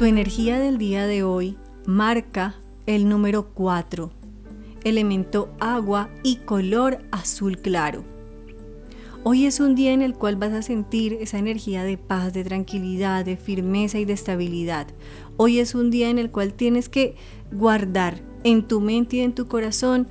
Tu energía del día de hoy marca el número 4, elemento agua y color azul claro. Hoy es un día en el cual vas a sentir esa energía de paz, de tranquilidad, de firmeza y de estabilidad. Hoy es un día en el cual tienes que guardar en tu mente y en tu corazón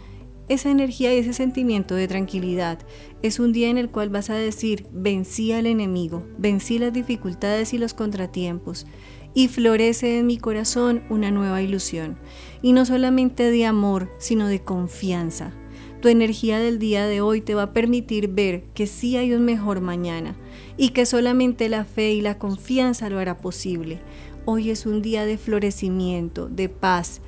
esa energía y ese sentimiento de tranquilidad. Es un día en el cual vas a decir, vencí al enemigo, vencí las dificultades y los contratiempos y florece en mi corazón una nueva ilusión. Y no solamente de amor, sino de confianza. Tu energía del día de hoy te va a permitir ver que sí hay un mejor mañana y que solamente la fe y la confianza lo hará posible. Hoy es un día de florecimiento, de paz,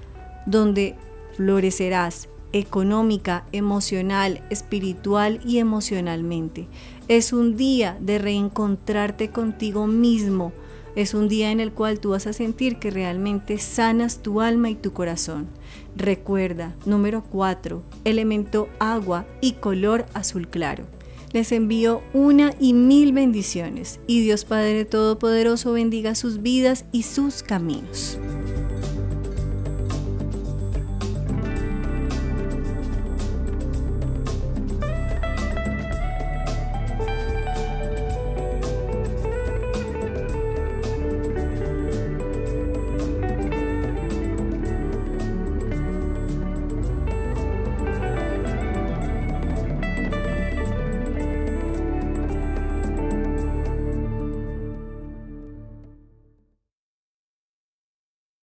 donde florecerás económica, emocional, espiritual y emocionalmente. Es un día de reencontrarte contigo mismo. Es un día en el cual tú vas a sentir que realmente sanas tu alma y tu corazón. Recuerda, número 4, elemento agua y color azul claro. Les envío una y mil bendiciones y Dios Padre Todopoderoso bendiga sus vidas y sus caminos.